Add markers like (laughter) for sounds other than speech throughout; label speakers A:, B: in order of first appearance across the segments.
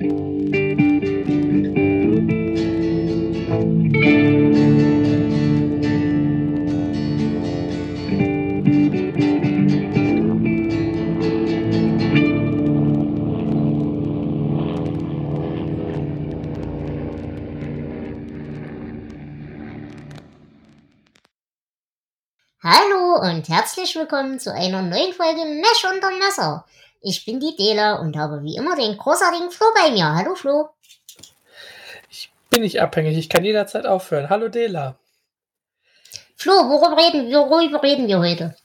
A: Hallo und herzlich willkommen zu einer neuen Folge Mesh unter Messer. Ich bin die Dela und habe wie immer den großartigen Flo bei mir. Hallo Flo.
B: Ich bin nicht abhängig, ich kann jederzeit aufhören. Hallo Dela.
A: Flo, worüber reden wir, worüber reden wir heute?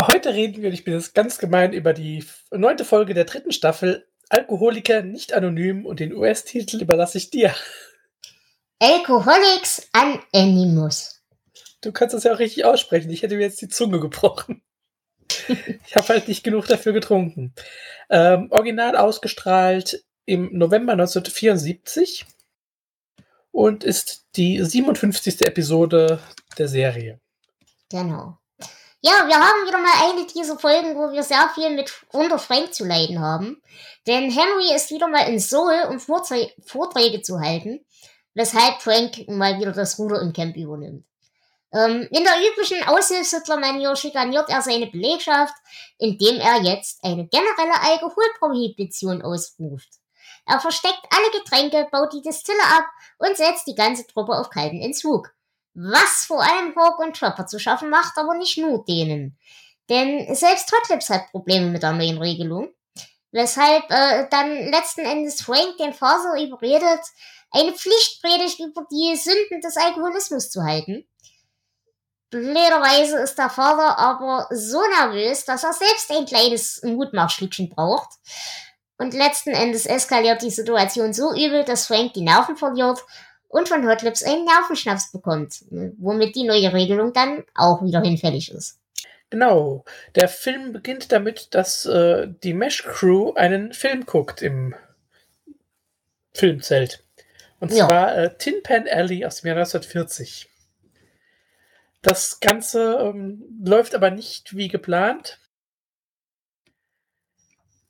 B: Heute reden wir, ich bin jetzt ganz gemein, über die neunte Folge der dritten Staffel Alkoholiker nicht anonym und den US-Titel überlasse ich dir.
A: Alcoholics Anonymous.
B: Du kannst das ja auch richtig aussprechen. Ich hätte mir jetzt die Zunge gebrochen. Ich habe halt nicht genug dafür getrunken. Ähm, original ausgestrahlt im November 1974 und ist die 57. Episode der Serie.
A: Genau. Ja, wir haben wieder mal eine dieser Folgen, wo wir sehr viel mit unter Frank zu leiden haben. Denn Henry ist wieder mal in Seoul, um Vorträ Vorträge zu halten, weshalb Frank mal wieder das Ruder im Camp übernimmt. Ähm, in der üblichen Aushilfshitler-Manier schikaniert er seine Belegschaft, indem er jetzt eine generelle Alkoholprohibition ausruft. Er versteckt alle Getränke, baut die Distille ab und setzt die ganze Truppe auf kalten Entzug. Was vor allem Hawk und Chopper zu schaffen macht, aber nicht nur denen. Denn selbst Hotlips hat Probleme mit der neuen Regelung. Weshalb äh, dann letzten Endes Frank den Vater überredet, eine Pflichtpredigt über die Sünden des Alkoholismus zu halten. Blöderweise ist der Vater aber so nervös, dass er selbst ein kleines Mutmachstückchen braucht. Und letzten Endes eskaliert die Situation so übel, dass Frank die Nerven verliert und von Hotlips einen Nervenschnaps bekommt, womit die neue Regelung dann auch wieder hinfällig ist.
B: Genau. Der Film beginnt damit, dass äh, die Mesh Crew einen Film guckt im Filmzelt. Und
A: Ja.
B: zwar äh, Tin Pan Alley aus dem Jahr 1940. Das Ganze ähm, läuft aber nicht wie geplant.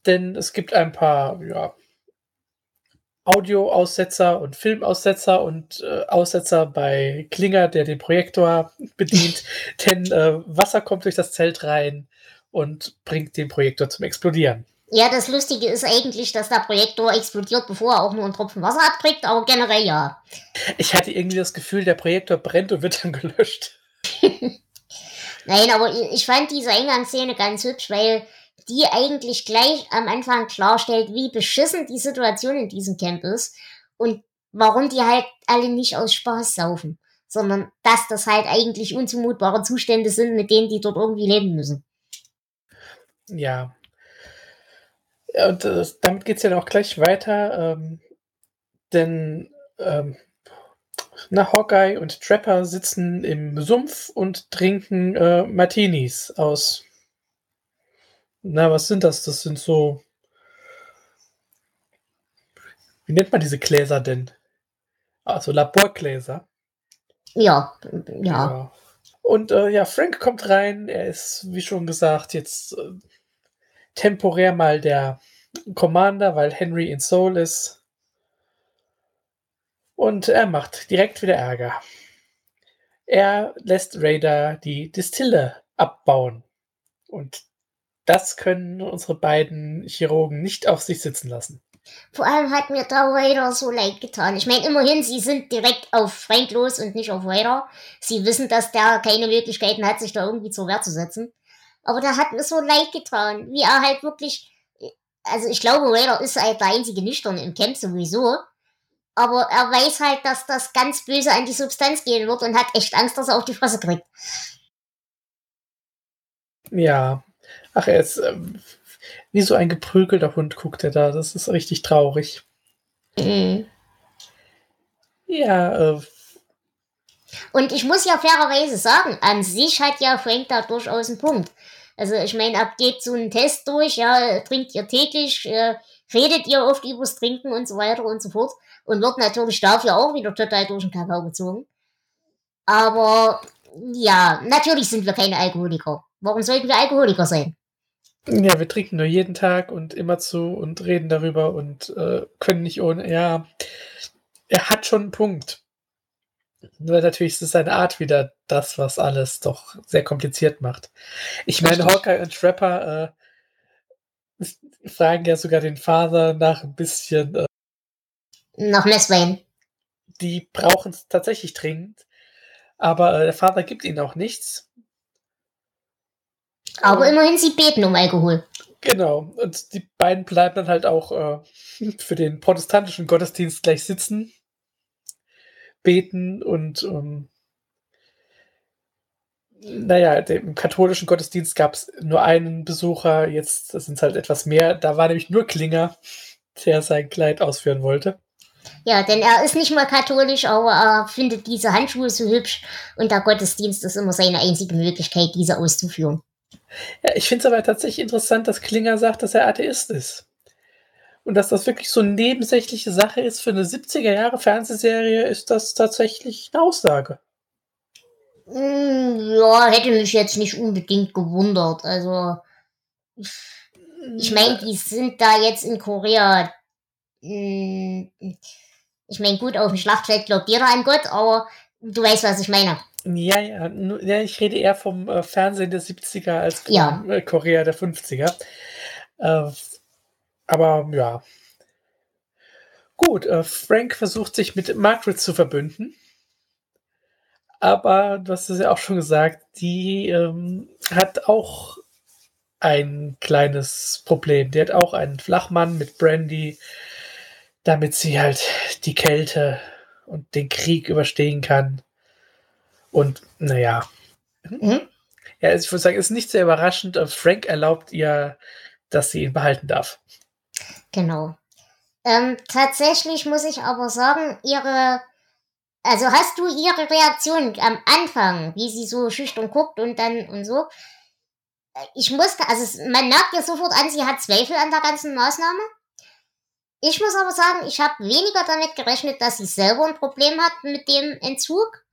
B: Denn es gibt ein paar ja, Audioaussetzer und Filmaussetzer und äh, Aussetzer bei Klinger, der den Projektor bedient. (laughs) denn äh, Wasser kommt durch das Zelt rein und bringt den Projektor zum Explodieren.
A: Ja, das Lustige ist eigentlich, dass der Projektor explodiert, bevor er auch nur einen Tropfen Wasser abkriegt, aber generell ja.
B: Ich hatte irgendwie das Gefühl, der Projektor brennt und wird dann gelöscht. (laughs)
A: Nein, aber ich fand diese Eingangsszene ganz hübsch, weil die eigentlich gleich am Anfang klarstellt, wie beschissen die Situation in diesem Camp ist und warum die halt alle nicht aus Spaß saufen, sondern dass das halt eigentlich unzumutbare Zustände sind, mit denen die dort irgendwie leben müssen.
B: Ja. Ja, Und äh, damit geht es ja auch gleich weiter, ähm, denn ähm, na, Hawkeye und Trapper sitzen im Sumpf und trinken äh, Martinis aus. Na, was sind das? Das sind so. Wie nennt man diese Gläser denn? Also Laborgläser.
A: Ja, ja.
B: Ja. Und äh, ja, Frank kommt rein. Er ist, wie schon gesagt, jetzt äh, temporär mal der Commander, weil Henry in Seoul ist. Und er macht direkt wieder Ärger. Er lässt Raider die Distille abbauen. Und das können unsere beiden Chirurgen nicht auf sich sitzen lassen.
A: Vor allem hat mir der Raider so leid getan. Ich meine, immerhin, sie sind direkt auf Frank los und nicht auf Raider. Sie wissen, dass der keine Möglichkeiten hat, sich da irgendwie zur Wehr zu setzen. Aber der hat mir so leid getan, wie er halt wirklich. Also ich glaube, Raider ist halt der einzige Nüchterne im Camp sowieso. Aber er weiß halt, dass das ganz böse an die Substanz gehen wird und hat echt Angst, dass er auf die Fresse kriegt.
B: Ja. Ach, er ist ähm, wie so ein geprügelter Hund, guckt er da. Das ist richtig traurig.
A: Mhm.
B: Ja, äh,
A: Und ich muss ja fairerweise sagen, an sich hat ja Frank da durchaus einen Punkt. Also ich meine, ab geht so einen Test durch, ja, trinkt ihr täglich, äh, redet ihr oft übers Trinken und so weiter und so fort und wird natürlich dafür auch wieder total durch den Kakao gezogen. Aber ja, natürlich sind wir keine Alkoholiker. Warum sollten wir Alkoholiker sein?
B: Ja, wir trinken nur jeden Tag und immer zu und reden darüber und äh, können nicht ohne. Ja, er hat schon einen Punkt. Nur natürlich ist es seine Art wieder das, was alles doch sehr kompliziert macht. Ich meine, Hawkeye und Trapper äh, fragen ja sogar den Vater nach ein bisschen.
A: Nach Messwein.
B: Die brauchen es tatsächlich dringend. Aber äh, der Vater gibt ihnen auch nichts.
A: Aber und, immerhin, sie beten um Alkohol.
B: Genau. Und die beiden bleiben dann halt auch äh, (laughs) für den protestantischen Gottesdienst gleich sitzen, beten und ähm, naja, im katholischen Gottesdienst gab es nur einen Besucher, jetzt sind es halt etwas mehr. Da war nämlich nur Klinger, der sein Kleid ausführen wollte.
A: Ja, denn er ist nicht mal katholisch, aber er findet diese Handschuhe so hübsch und der Gottesdienst ist immer seine einzige Möglichkeit, diese auszuführen.
B: Ja, ich finde es aber tatsächlich interessant, dass Klinger sagt, dass er Atheist ist. Und dass das wirklich so eine nebensächliche Sache ist für eine 70er Jahre Fernsehserie, ist das tatsächlich eine Aussage.
A: Hm, ja, hätte mich jetzt nicht unbedingt gewundert. Also, ich meine, die sind da jetzt in Korea ich meine, gut, auf dem Schlachtfeld glaubt jeder an Gott, aber du weißt, was ich meine.
B: Ja, ja, ja ich rede eher vom äh, Fernsehen der 70er als vom ja. Äh, Korea der 50er. Äh, aber ja. Gut, äh, Frank versucht sich mit Margaret zu verbünden. Aber du hast es ja auch schon gesagt, die ähm, hat auch ein kleines Problem. Die hat auch einen Flachmann mit Brandy damit sie halt die Kälte und den Krieg überstehen kann. Und naja. Mhm. Ja, ich würde sagen, es ist nicht sehr überraschend. Frank erlaubt ihr, dass sie ihn behalten darf.
A: Genau. Ähm, tatsächlich muss ich aber sagen, ihre, also hast du ihre Reaktion am Anfang, wie sie so schüchtern guckt und dann und so. Ich musste, also man merkt ja sofort an, sie hat Zweifel an der ganzen Maßnahme. Ich muss aber sagen, ich habe weniger damit gerechnet, dass sie selber ein Problem hat mit dem Entzug,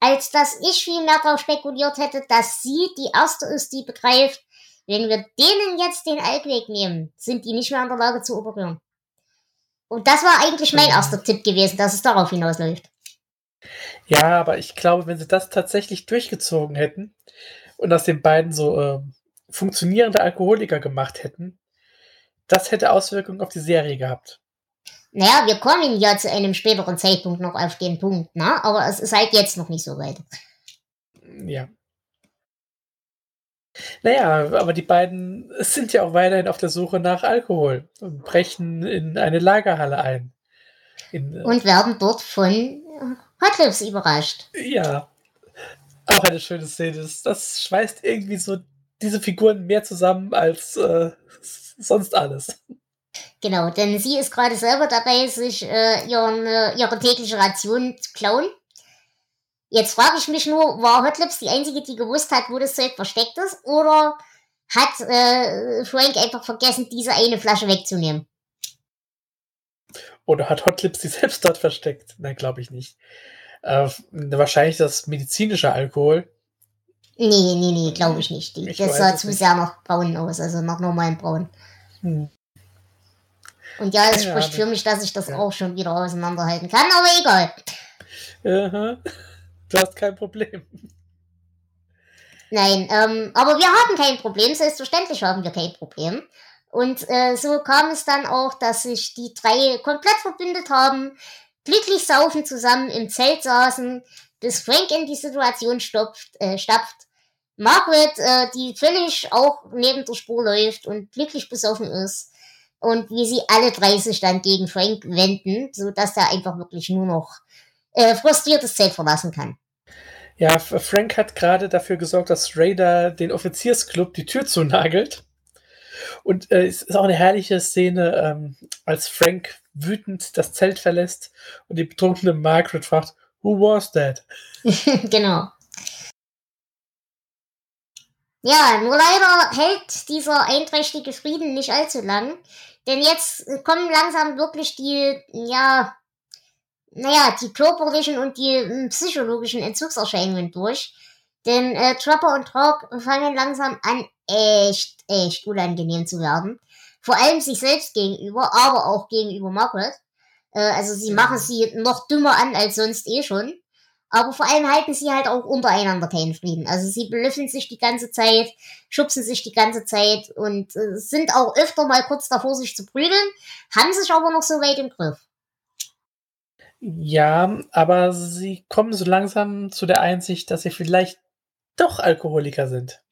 A: als dass ich viel mehr darauf spekuliert hätte, dass sie die erste ist, die begreift, wenn wir denen jetzt den Alkweg nehmen, sind die nicht mehr in der Lage zu operieren. Und das war eigentlich mein erster Tipp gewesen, dass es darauf hinausläuft.
B: Ja, aber ich glaube, wenn sie das tatsächlich durchgezogen hätten und aus den beiden so äh, funktionierende Alkoholiker gemacht hätten, das hätte Auswirkungen auf die Serie gehabt.
A: Naja, wir kommen ja zu einem späteren Zeitpunkt noch auf den Punkt, ne? Aber es ist halt jetzt noch nicht so weit.
B: Ja. Naja, aber die beiden sind ja auch weiterhin auf der Suche nach Alkohol und brechen in eine Lagerhalle ein.
A: In, äh, und werden dort von Hotlips überrascht.
B: Ja. Auch eine schöne Szene. Das, das schweißt irgendwie so diese Figuren mehr zusammen als äh, sonst alles.
A: Genau, denn sie ist gerade selber dabei, sich äh, ihren, äh, ihre tägliche Ration zu klauen. Jetzt frage ich mich nur, war Hotlips die einzige, die gewusst hat, wo das Zeug versteckt ist? Oder hat äh, Frank einfach vergessen, diese eine Flasche wegzunehmen?
B: Oder hat Hotlips sie selbst dort versteckt? Nein, glaube ich nicht. Äh, wahrscheinlich das medizinische Alkohol.
A: Nee, nee, nee, glaube ich nicht. Ich das sah zu sehr nach braun aus, also nach normalen braun. Hm. Und ja, es spricht für mich, dass ich das ja. auch schon wieder auseinanderhalten kann, aber egal.
B: Aha. Du hast kein Problem.
A: Nein, ähm, aber wir haben kein Problem, selbstverständlich haben wir kein Problem. Und äh, so kam es dann auch, dass sich die drei komplett verbündet haben, glücklich saufen zusammen im Zelt saßen, bis Frank in die Situation stopft, äh, stapft Margaret, äh, die völlig auch neben der Spur läuft und glücklich besoffen ist. Und wie sie alle drei sich dann gegen Frank wenden, so dass er einfach wirklich nur noch äh, frustriertes Zelt verlassen kann.
B: Ja, Frank hat gerade dafür gesorgt, dass Raider den Offiziersclub die Tür zunagelt. Und äh, es ist auch eine herrliche Szene, ähm, als Frank wütend das Zelt verlässt und die betrunkene Margaret fragt, Who was that? (laughs)
A: genau. Ja, nur leider hält dieser einträchtige Frieden nicht allzu lang. Denn jetzt kommen langsam wirklich die, ja, naja, die körperlichen und die hm, psychologischen Entzugserscheinungen durch. Denn äh, Trapper und Hawk fangen langsam an, echt, echt unangenehm zu werden. Vor allem sich selbst gegenüber, aber auch gegenüber Margaret. Äh, also sie machen sie noch dümmer an als sonst eh schon. Aber vor allem halten sie halt auch untereinander keinen Frieden. Also sie belüften sich die ganze Zeit, schubsen sich die ganze Zeit und äh, sind auch öfter mal kurz davor, sich zu prügeln, haben sich aber noch so weit im Griff.
B: Ja, aber sie kommen so langsam zu der Einsicht, dass sie vielleicht doch Alkoholiker sind.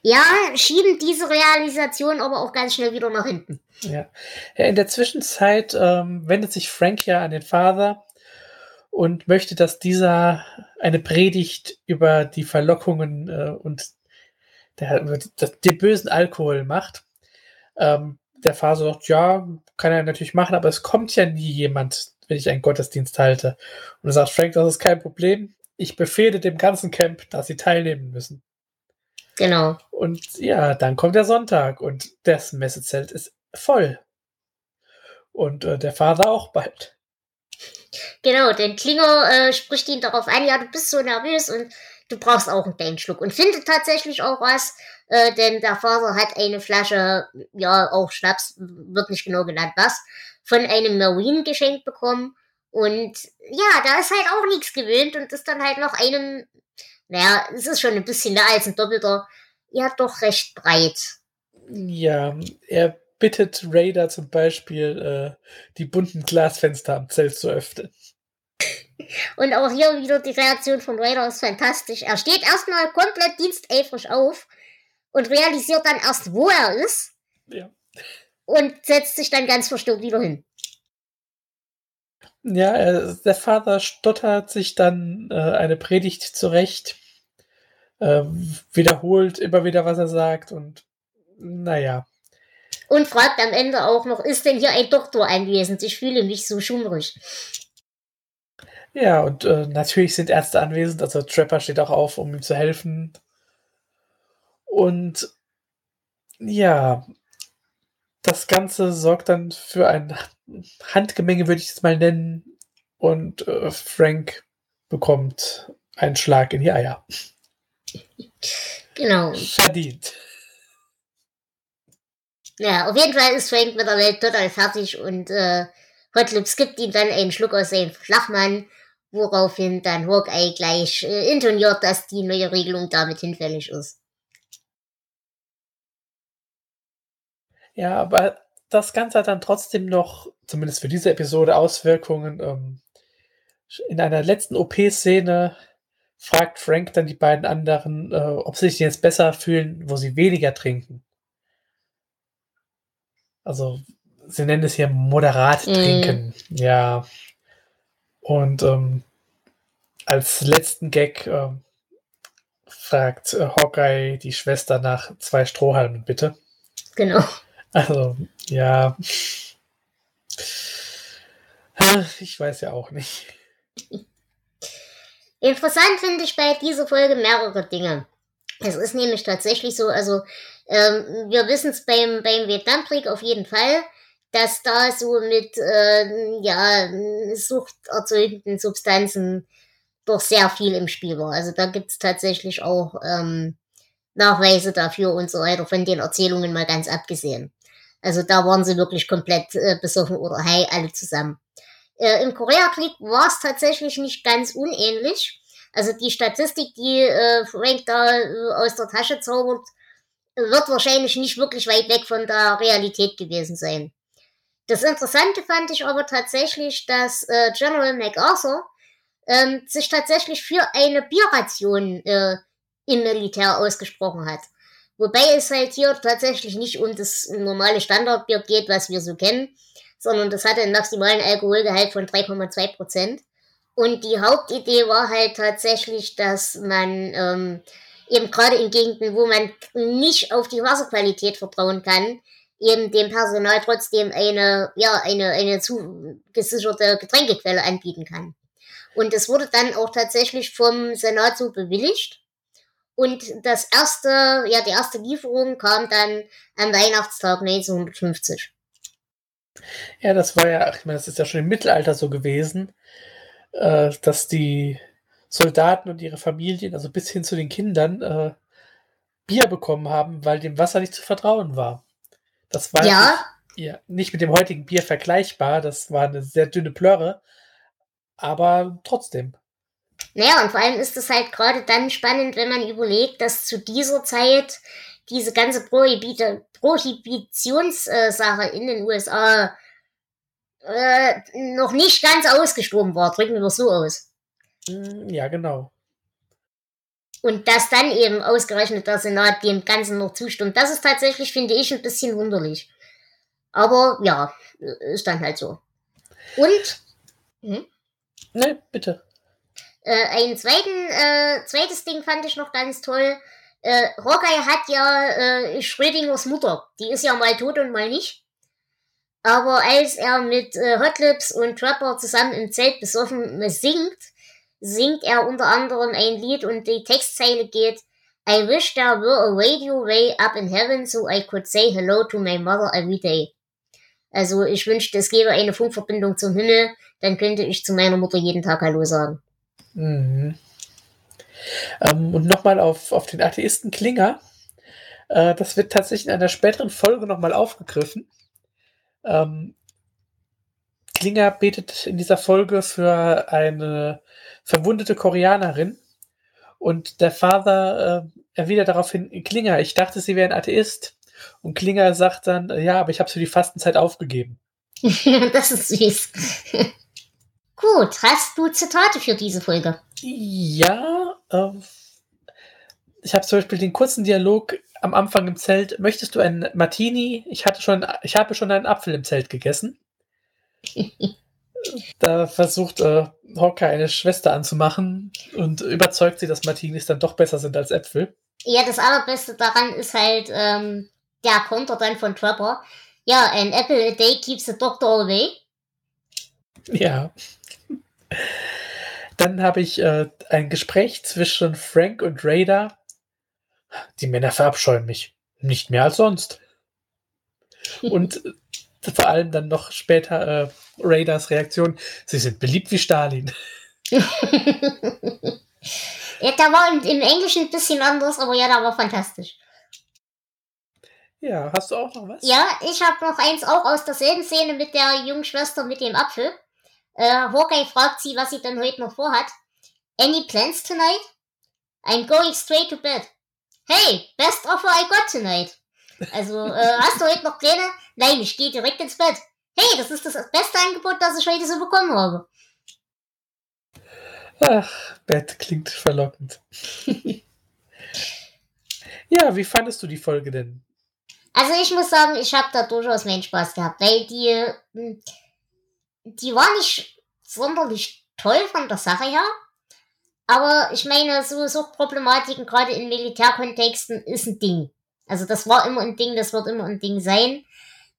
A: Ja, schieben diese Realisation aber auch ganz schnell wieder nach hinten.
B: Ja. ja in der Zwischenzeit ähm, wendet sich Frank ja an den Vater und möchte, dass dieser eine Predigt über die Verlockungen äh, und der, das, den bösen Alkohol macht. Ähm, der Vater sagt, ja, kann er natürlich machen, aber es kommt ja nie jemand, wenn ich einen Gottesdienst halte. Und er sagt Frank, das ist kein Problem. Ich befehle dem ganzen Camp, dass sie teilnehmen müssen.
A: Genau.
B: Und ja, dann kommt der Sonntag und das Messezelt ist voll. Und äh, der Vater auch bald.
A: Genau, denn Klinger äh, spricht ihn darauf an, ja, du bist so nervös und du brauchst auch einen kleinen Schluck. Und findet tatsächlich auch was, äh, denn der Vater hat eine Flasche, ja, auch Schnaps, wird nicht genau genannt was, von einem Marine geschenkt bekommen. Und ja, da ist halt auch nichts gewöhnt und ist dann halt noch einem, naja, es ist schon ein bisschen mehr als ein doppelter, ja, doch recht breit.
B: Ja, er bittet Raider zum Beispiel, äh, die bunten Glasfenster am Zelt zu öffnen.
A: Und auch hier wieder die Reaktion von Raider ist fantastisch. Er steht erstmal komplett diensteifrig auf und realisiert dann erst, wo er ist.
B: Ja.
A: Und setzt sich dann ganz verstört wieder hin.
B: Ja, der Vater stottert sich dann äh, eine Predigt zurecht, äh, wiederholt immer wieder, was er sagt und naja.
A: Und fragt am Ende auch noch, ist denn hier ein Doktor anwesend? Ich fühle mich so schummrig.
B: Ja, und äh, natürlich sind Ärzte anwesend, also Trapper steht auch auf, um ihm zu helfen. Und ja, das Ganze sorgt dann für ein Handgemenge, würde ich es mal nennen. Und äh, Frank bekommt einen Schlag in die Eier.
A: Genau.
B: Verdient.
A: Ja, auf jeden Fall ist Frank mit der Welt total fertig und äh, Hotlips gibt ihm dann einen Schluck aus seinem Flachmann, woraufhin dann Hawkeye gleich äh, intoniert, dass die neue Regelung damit hinfällig ist.
B: Ja, aber das Ganze hat dann trotzdem noch, zumindest für diese Episode, Auswirkungen. Ähm, in einer letzten OP-Szene fragt Frank dann die beiden anderen, äh, ob sie sich jetzt besser fühlen, wo sie weniger trinken. Also, sie nennen es hier moderat mm. trinken. Ja. Und ähm, als letzten Gag äh, fragt äh, Hawkeye die Schwester nach zwei Strohhalmen, bitte.
A: Genau.
B: Also, ja. Ich weiß ja auch nicht.
A: Interessant finde ich bei dieser Folge mehrere Dinge. Es ist nämlich tatsächlich so, also ähm, wir wissen es beim, beim Vietnamkrieg auf jeden Fall, dass da so mit äh, ja, suchterzeugenden Substanzen doch sehr viel im Spiel war. Also da gibt es tatsächlich auch ähm, Nachweise dafür und so weiter, von den Erzählungen mal ganz abgesehen. Also da waren sie wirklich komplett äh, besoffen oder high, alle zusammen. Äh, Im Koreakrieg war es tatsächlich nicht ganz unähnlich. Also die Statistik, die äh, Frank da äh, aus der Tasche zaubert, wird wahrscheinlich nicht wirklich weit weg von der Realität gewesen sein. Das Interessante fand ich aber tatsächlich, dass äh, General MacArthur ähm, sich tatsächlich für eine Bierration äh, im Militär ausgesprochen hat. Wobei es halt hier tatsächlich nicht um das normale Standardbier geht, was wir so kennen, sondern das hatte einen maximalen Alkoholgehalt von 3,2 Prozent. Und die Hauptidee war halt tatsächlich, dass man ähm, eben gerade in Gegenden, wo man nicht auf die Wasserqualität vertrauen kann, eben dem Personal trotzdem eine, ja, eine, eine zugesicherte Getränkequelle anbieten kann. Und es wurde dann auch tatsächlich vom Senat so bewilligt. Und das erste, ja, die erste Lieferung kam dann am Weihnachtstag 1950.
B: Ja, das war ja, ich meine, das ist ja schon im Mittelalter so gewesen, äh, dass die Soldaten und ihre Familien, also bis hin zu den Kindern, äh, Bier bekommen haben, weil dem Wasser nicht zu vertrauen war. Das war
A: Ja.
B: Nicht, ja, nicht mit dem heutigen Bier vergleichbar, das war eine sehr dünne Plörre, aber trotzdem.
A: Naja, und vor allem ist es halt gerade dann spannend, wenn man überlegt, dass zu dieser Zeit diese ganze Prohibitionssache in den USA äh, noch nicht ganz ausgestorben war, drücken wir es so aus.
B: Mm, Ja, genau.
A: Und dass dann eben ausgerechnet der Senat dem Ganzen noch zustimmt, das ist tatsächlich, finde ich, ein bisschen wunderlich. Aber ja, ist dann halt so. Und hm,
B: Ne, bitte.
A: äh, ein zweiten, äh, zweites Ding fand ich noch ganz toll. Äh, Hawkeye hat ja äh, Schrödingers Mutter. Die ist ja mal tot und mal nicht. Aber als er mit äh, Hot Lips und Trapper zusammen im Zelt besoffen singt, singt er unter anderem ein Lied und die Textzeile geht I wish there were a radio way up in heaven so I could say hello to my mother every day. Also ich wünschte, es gäbe eine Funkverbindung zum Himmel, dann könnte ich zu meiner Mutter jeden Tag Hallo sagen.
B: Mhm. Ähm, und nochmal auf, auf den Atheisten Klinger. Äh, das wird tatsächlich in einer späteren Folge nochmal aufgegriffen. Ähm, Klinger betet in dieser Folge für eine verwundete Koreanerin. Und der Vater äh, erwidert daraufhin, Klinger, ich dachte, Sie wären Atheist. Und Klinger sagt dann, ja, aber ich habe für die Fastenzeit aufgegeben. (laughs)
A: das ist süß. (laughs) Gut, hast du Zitate für diese Folge?
B: Ja, äh, ich habe zum Beispiel den kurzen Dialog am Anfang im Zelt. Möchtest du einen Martini? Ich hatte schon, ich habe schon einen Apfel im Zelt gegessen. Da versucht äh, Hawkeye eine Schwester anzumachen und überzeugt sie, dass Martinis dann doch besser sind als Äpfel.
A: Ja, das allerbeste daran ist halt ähm, der Konter dann von Trapper. Ja, an apple a day keeps the doctor away.
B: Ja. Dann habe ich äh, ein Gespräch zwischen Frank und Raider. Die Männer verabscheuen mich. Nicht mehr als sonst. Und vor allem dann noch später äh, Raiders Reaktion. Sie sind beliebt wie Stalin. (laughs)
A: ja, der war im, im Englischen ein bisschen anders, aber ja, der war fantastisch.
B: Ja, hast du auch noch was?
A: Ja, ich habe noch eins auch aus derselben Szene mit der jungen Schwester mit dem Apfel. Äh, Hawkeye fragt sie, was sie denn heute noch vorhat. Any plans tonight? I'm going straight to bed. Hey, best offer I got tonight. Also, äh, hast du heute noch Pläne? Nein, ich gehe direkt ins Bett. Hey, das ist das beste Angebot, das ich heute so bekommen habe.
B: Ach, Bett klingt verlockend. (laughs) ja, wie fandest du die Folge denn?
A: Also ich muss sagen, ich habe da durchaus meinen Spaß gehabt, weil die, hm, die war nicht sonderlich toll von der Sache her. Aber ich meine, so Suchtproblematiken gerade in Militärkontexten ist ein Ding. Also das war immer ein Ding, das wird immer ein Ding sein.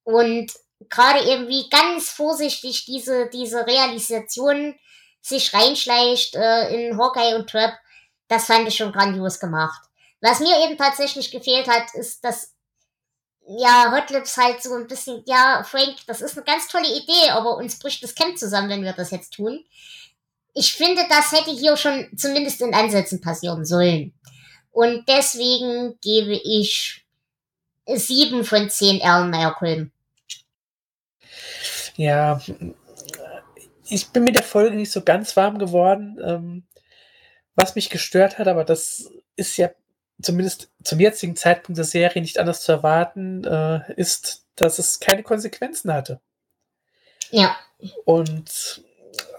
A: Und gerade eben wie ganz vorsichtig diese, diese Realisation sich reinschleicht äh, in Hawkeye und Trap, das fand ich schon grandios gemacht. Was mir eben tatsächlich gefehlt hat, ist, dass ja, Hot halt so ein bisschen, ja, Frank, das ist eine ganz tolle Idee, aber uns bricht das Camp zusammen, wenn wir das jetzt tun. Ich finde, das hätte hier schon zumindest in Ansätzen passieren sollen. Und deswegen gebe ich sieben von zehn Erlenmeyer-Kolben.
B: Ja, ich bin mit der Folge nicht so ganz warm geworden. Ähm, was mich gestört hat, aber das ist ja zumindest zum jetzigen Zeitpunkt der Serie nicht anders zu erwarten, äh, ist, dass es keine Konsequenzen hatte.
A: Ja,
B: Und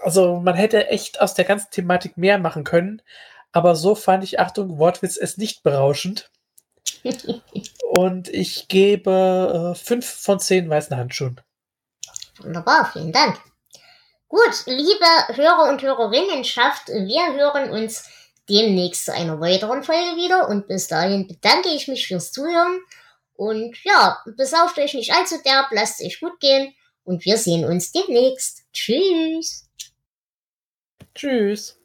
B: also man hätte echt aus der ganzen Thematik mehr machen können, aber so fand ich, Achtung, Wortwitz, es nicht berauschend. (laughs) Und ich gebe äh, fünf von zehn weißen Handschuhen.
A: wunderbar, vielen Dank. Gut, liebe Hörer und Hörerinnenschaft, wir hören uns demnächst zu einer weiteren Folge wieder und bis dahin bedanke ich mich fürs Zuhören und ja, besauft euch nicht allzu derb, lasst es euch gut gehen und wir sehen uns demnächst. Tschüss.
B: Tschüss.